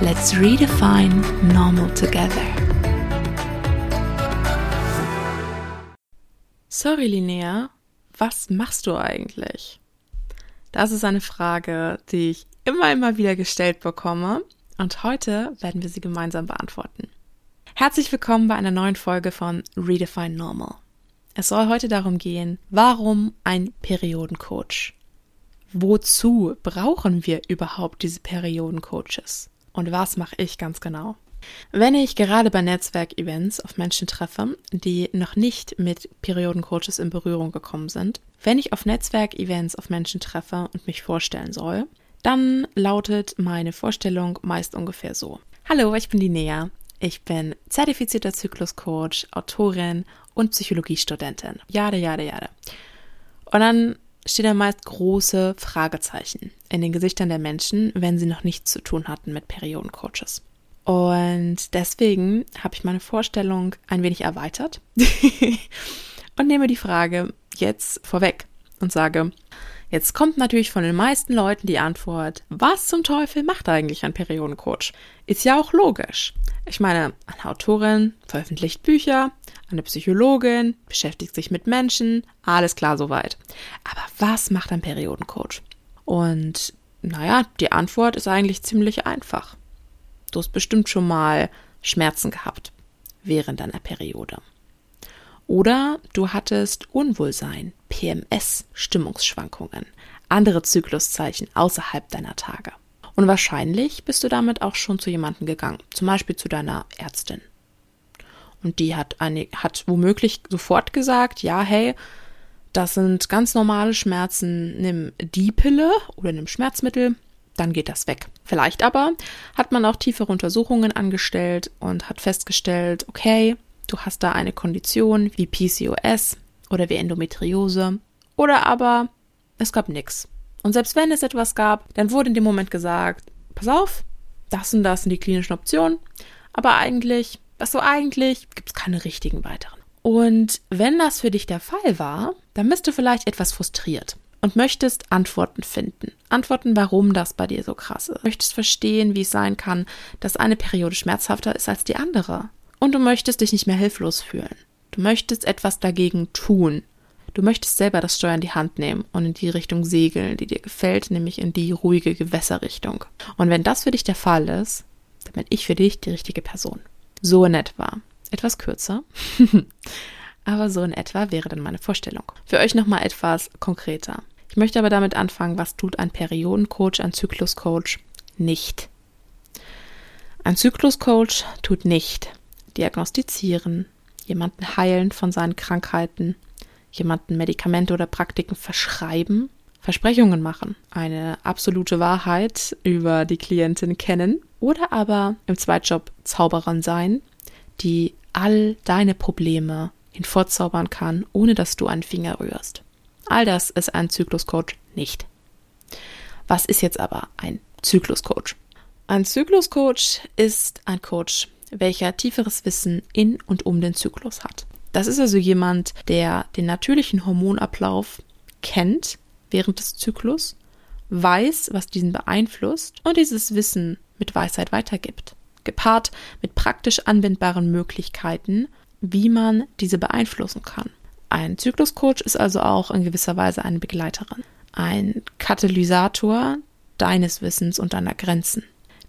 Let's redefine normal together. Sorry, Linnea, was machst du eigentlich? Das ist eine Frage, die ich immer, immer wieder gestellt bekomme und heute werden wir sie gemeinsam beantworten. Herzlich willkommen bei einer neuen Folge von Redefine Normal. Es soll heute darum gehen, warum ein Periodencoach? Wozu brauchen wir überhaupt diese Periodencoaches? Und was mache ich ganz genau? Wenn ich gerade bei Netzwerkevents auf Menschen treffe, die noch nicht mit Periodencoaches in Berührung gekommen sind, wenn ich auf Netzwerkevents auf Menschen treffe und mich vorstellen soll, dann lautet meine Vorstellung meist ungefähr so. Hallo, ich bin die Nea. Ich bin zertifizierter Zykluscoach, Autorin und Psychologiestudentin. Jade, jade, jade. Und dann stehen da meist große Fragezeichen in den Gesichtern der Menschen, wenn sie noch nichts zu tun hatten mit Periodencoaches. Und deswegen habe ich meine Vorstellung ein wenig erweitert und nehme die Frage jetzt vorweg und sage, jetzt kommt natürlich von den meisten Leuten die Antwort, was zum Teufel macht eigentlich ein Periodencoach? Ist ja auch logisch. Ich meine, eine Autorin veröffentlicht Bücher, eine Psychologin, beschäftigt sich mit Menschen, alles klar soweit. Aber was macht ein Periodencoach? Und naja, die Antwort ist eigentlich ziemlich einfach. Du hast bestimmt schon mal Schmerzen gehabt während deiner Periode. Oder du hattest Unwohlsein, PMS, Stimmungsschwankungen, andere Zykluszeichen außerhalb deiner Tage. Und wahrscheinlich bist du damit auch schon zu jemandem gegangen, zum Beispiel zu deiner Ärztin. Und die hat, eine, hat womöglich sofort gesagt, ja, hey, das sind ganz normale Schmerzen, nimm die Pille oder nimm Schmerzmittel, dann geht das weg. Vielleicht aber hat man auch tiefere Untersuchungen angestellt und hat festgestellt, okay, du hast da eine Kondition wie PCOS oder wie Endometriose oder aber es gab nichts. Und selbst wenn es etwas gab, dann wurde in dem Moment gesagt, pass auf, das und das sind die klinischen Optionen, aber eigentlich was so eigentlich gibt es keine richtigen weiteren. Und wenn das für dich der Fall war, dann bist du vielleicht etwas frustriert und möchtest Antworten finden. Antworten, warum das bei dir so krass ist. Möchtest verstehen, wie es sein kann, dass eine Periode schmerzhafter ist als die andere. Und du möchtest dich nicht mehr hilflos fühlen. Du möchtest etwas dagegen tun. Du möchtest selber das Steuer in die Hand nehmen und in die Richtung segeln, die dir gefällt, nämlich in die ruhige Gewässerrichtung. Und wenn das für dich der Fall ist, dann bin ich für dich die richtige Person. So in etwa. Etwas kürzer. aber so in etwa wäre dann meine Vorstellung. Für euch nochmal etwas konkreter. Ich möchte aber damit anfangen, was tut ein Periodencoach, ein Zykluscoach nicht. Ein Zykluscoach tut nicht diagnostizieren, jemanden heilen von seinen Krankheiten, jemanden Medikamente oder Praktiken verschreiben, Versprechungen machen, eine absolute Wahrheit über die Klientin kennen oder aber im Zweitjob Zauberin sein, die all deine Probleme hinvorzaubern kann, ohne dass du einen Finger rührst. All das ist ein Zykluscoach nicht. Was ist jetzt aber ein Zykluscoach? Ein Zykluscoach ist ein Coach, welcher tieferes Wissen in und um den Zyklus hat. Das ist also jemand, der den natürlichen Hormonablauf kennt während des Zyklus, weiß, was diesen beeinflusst und dieses Wissen mit Weisheit weitergibt, gepaart mit praktisch anwendbaren Möglichkeiten, wie man diese beeinflussen kann. Ein Zykluscoach ist also auch in gewisser Weise eine Begleiterin, ein Katalysator deines Wissens und deiner Grenzen.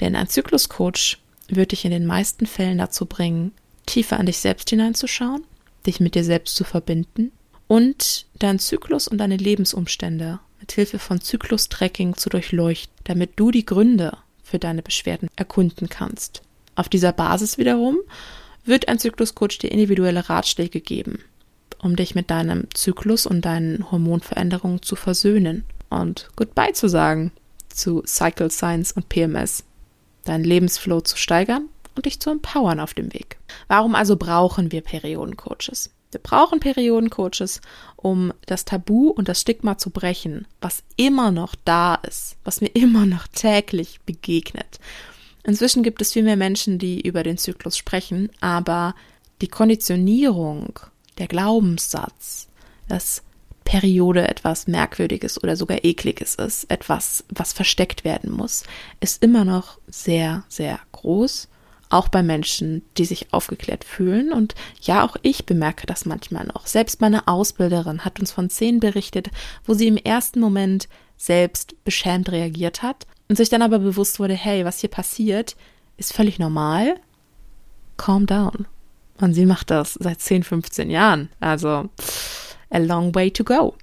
Denn ein Zykluscoach wird dich in den meisten Fällen dazu bringen, tiefer an dich selbst hineinzuschauen, dich mit dir selbst zu verbinden und deinen Zyklus und deine Lebensumstände mit Hilfe von Zyklustracking zu durchleuchten, damit du die Gründe für deine Beschwerden erkunden kannst. Auf dieser Basis wiederum wird ein Zykluscoach dir individuelle Ratschläge geben, um dich mit deinem Zyklus und deinen Hormonveränderungen zu versöhnen und Goodbye zu sagen zu Cycle Science und PMS, deinen Lebensflow zu steigern und dich zu empowern auf dem Weg. Warum also brauchen wir Periodencoaches? Wir brauchen Periodencoaches, um das Tabu und das Stigma zu brechen, was immer noch da ist, was mir immer noch täglich begegnet. Inzwischen gibt es viel mehr Menschen, die über den Zyklus sprechen, aber die Konditionierung, der Glaubenssatz, dass Periode etwas Merkwürdiges oder sogar Ekliges ist, etwas, was versteckt werden muss, ist immer noch sehr, sehr groß auch bei Menschen, die sich aufgeklärt fühlen. Und ja, auch ich bemerke das manchmal noch. Selbst meine Ausbilderin hat uns von Szenen berichtet, wo sie im ersten Moment selbst beschämt reagiert hat und sich dann aber bewusst wurde, hey, was hier passiert, ist völlig normal. Calm down. Und sie macht das seit 10, 15 Jahren. Also, a long way to go.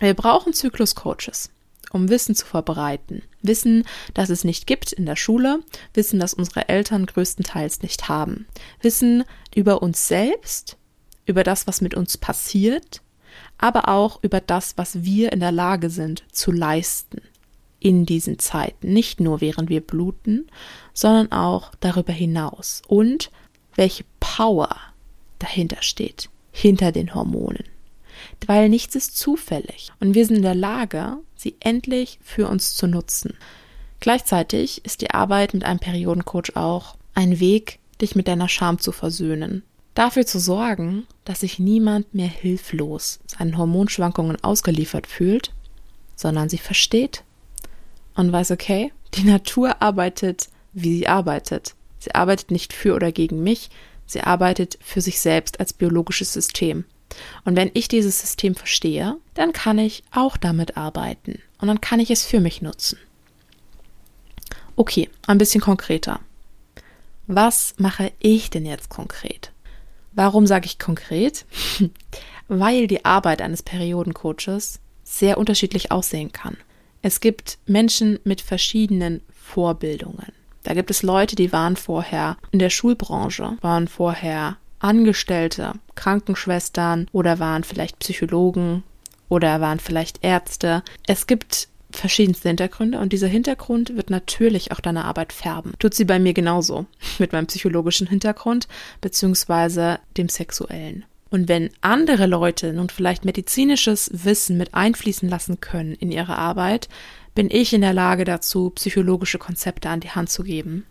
Wir brauchen Zyklus-Coaches um Wissen zu verbreiten. Wissen, das es nicht gibt in der Schule, Wissen, das unsere Eltern größtenteils nicht haben. Wissen über uns selbst, über das, was mit uns passiert, aber auch über das, was wir in der Lage sind zu leisten in diesen Zeiten. Nicht nur während wir bluten, sondern auch darüber hinaus. Und welche Power dahinter steht, hinter den Hormonen weil nichts ist zufällig und wir sind in der Lage, sie endlich für uns zu nutzen. Gleichzeitig ist die Arbeit mit einem Periodencoach auch ein Weg, dich mit deiner Scham zu versöhnen. Dafür zu sorgen, dass sich niemand mehr hilflos seinen Hormonschwankungen ausgeliefert fühlt, sondern sie versteht und weiß, okay, die Natur arbeitet, wie sie arbeitet. Sie arbeitet nicht für oder gegen mich, sie arbeitet für sich selbst als biologisches System. Und wenn ich dieses System verstehe, dann kann ich auch damit arbeiten und dann kann ich es für mich nutzen. Okay, ein bisschen konkreter. Was mache ich denn jetzt konkret? Warum sage ich konkret? Weil die Arbeit eines Periodencoaches sehr unterschiedlich aussehen kann. Es gibt Menschen mit verschiedenen Vorbildungen. Da gibt es Leute, die waren vorher in der Schulbranche, waren vorher Angestellte, Krankenschwestern oder waren vielleicht Psychologen oder waren vielleicht Ärzte. Es gibt verschiedenste Hintergründe und dieser Hintergrund wird natürlich auch deine Arbeit färben. Tut sie bei mir genauso mit meinem psychologischen Hintergrund beziehungsweise dem sexuellen. Und wenn andere Leute nun vielleicht medizinisches Wissen mit einfließen lassen können in ihre Arbeit, bin ich in der Lage dazu, psychologische Konzepte an die Hand zu geben.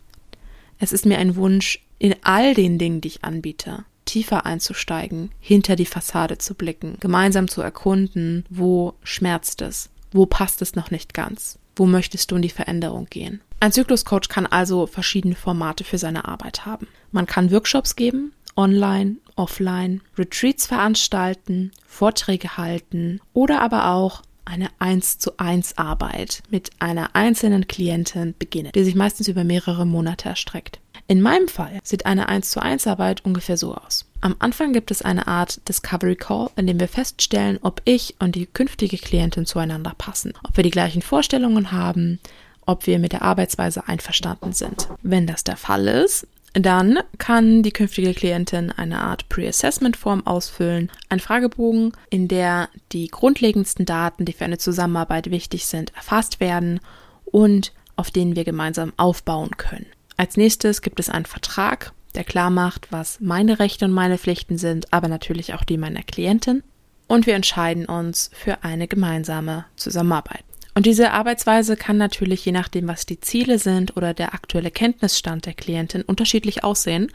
Es ist mir ein Wunsch, in all den Dingen, die ich anbiete, tiefer einzusteigen, hinter die Fassade zu blicken, gemeinsam zu erkunden, wo schmerzt es, wo passt es noch nicht ganz, wo möchtest du in die Veränderung gehen. Ein Zykluscoach kann also verschiedene Formate für seine Arbeit haben. Man kann Workshops geben, online, offline, Retreats veranstalten, Vorträge halten oder aber auch eine 1 zu 1 Arbeit mit einer einzelnen Klientin beginnen, die sich meistens über mehrere Monate erstreckt. In meinem Fall sieht eine 1 zu 1 Arbeit ungefähr so aus. Am Anfang gibt es eine Art Discovery Call, in dem wir feststellen, ob ich und die künftige Klientin zueinander passen, ob wir die gleichen Vorstellungen haben, ob wir mit der Arbeitsweise einverstanden sind. Wenn das der Fall ist, dann kann die künftige Klientin eine Art Pre-Assessment-Form ausfüllen, ein Fragebogen, in der die grundlegendsten Daten, die für eine Zusammenarbeit wichtig sind, erfasst werden und auf denen wir gemeinsam aufbauen können. Als nächstes gibt es einen Vertrag, der klar macht, was meine Rechte und meine Pflichten sind, aber natürlich auch die meiner Klientin. Und wir entscheiden uns für eine gemeinsame Zusammenarbeit. Und diese Arbeitsweise kann natürlich je nachdem, was die Ziele sind oder der aktuelle Kenntnisstand der Klientin unterschiedlich aussehen.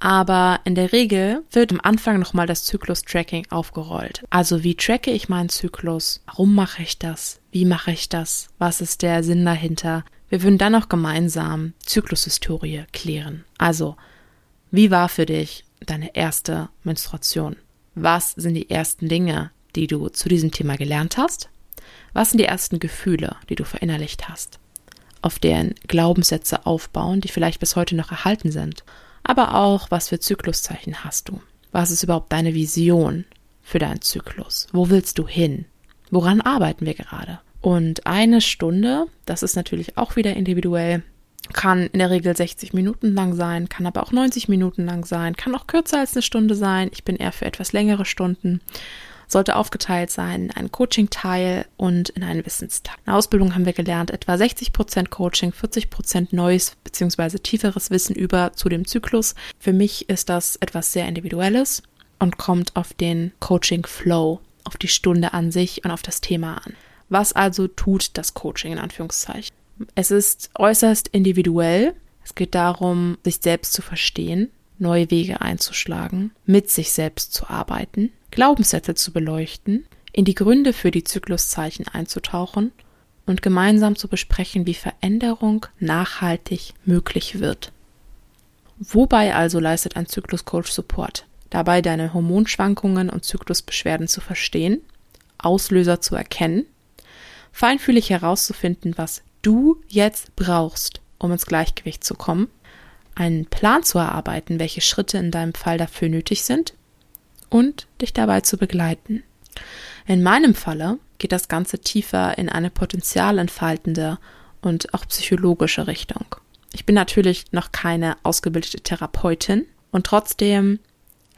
Aber in der Regel wird am Anfang nochmal das Zyklus-Tracking aufgerollt. Also wie tracke ich meinen Zyklus? Warum mache ich das? Wie mache ich das? Was ist der Sinn dahinter? Wir würden dann auch gemeinsam Zyklushistorie klären. Also, wie war für dich deine erste Menstruation? Was sind die ersten Dinge, die du zu diesem Thema gelernt hast? Was sind die ersten Gefühle, die du verinnerlicht hast? Auf deren Glaubenssätze aufbauen, die vielleicht bis heute noch erhalten sind. Aber auch, was für Zykluszeichen hast du? Was ist überhaupt deine Vision für deinen Zyklus? Wo willst du hin? Woran arbeiten wir gerade? Und eine Stunde, das ist natürlich auch wieder individuell, kann in der Regel 60 Minuten lang sein, kann aber auch 90 Minuten lang sein, kann auch kürzer als eine Stunde sein. Ich bin eher für etwas längere Stunden. sollte aufgeteilt sein in einen Coaching-Teil und in einen Wissensteil. In der Ausbildung haben wir gelernt, etwa 60% Coaching, 40% neues bzw. tieferes Wissen über zu dem Zyklus. Für mich ist das etwas sehr Individuelles und kommt auf den Coaching-Flow, auf die Stunde an sich und auf das Thema an. Was also tut das Coaching in Anführungszeichen? Es ist äußerst individuell. Es geht darum, sich selbst zu verstehen, neue Wege einzuschlagen, mit sich selbst zu arbeiten, Glaubenssätze zu beleuchten, in die Gründe für die Zykluszeichen einzutauchen und gemeinsam zu besprechen, wie Veränderung nachhaltig möglich wird. Wobei also leistet ein Zykluscoach Support? Dabei deine Hormonschwankungen und Zyklusbeschwerden zu verstehen, Auslöser zu erkennen, feinfühlig herauszufinden, was du jetzt brauchst, um ins Gleichgewicht zu kommen einen Plan zu erarbeiten, welche Schritte in deinem Fall dafür nötig sind und dich dabei zu begleiten. In meinem Falle geht das Ganze tiefer in eine potenzialentfaltende und auch psychologische Richtung. Ich bin natürlich noch keine ausgebildete Therapeutin und trotzdem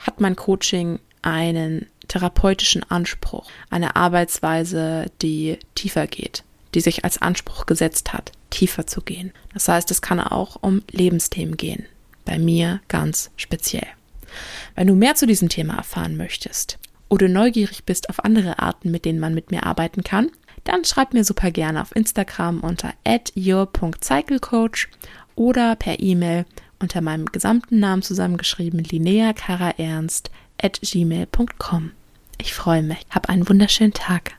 hat mein Coaching einen therapeutischen Anspruch, eine Arbeitsweise, die tiefer geht, die sich als Anspruch gesetzt hat, tiefer zu gehen. Das heißt, es kann auch um Lebensthemen gehen. Bei mir ganz speziell. Wenn du mehr zu diesem Thema erfahren möchtest oder neugierig bist auf andere Arten, mit denen man mit mir arbeiten kann, dann schreib mir super gerne auf Instagram unter your.cyclecoach oder per E-Mail unter meinem gesamten Namen zusammengeschrieben lineakaraernst at gmail.com. Ich freue mich. Hab einen wunderschönen Tag.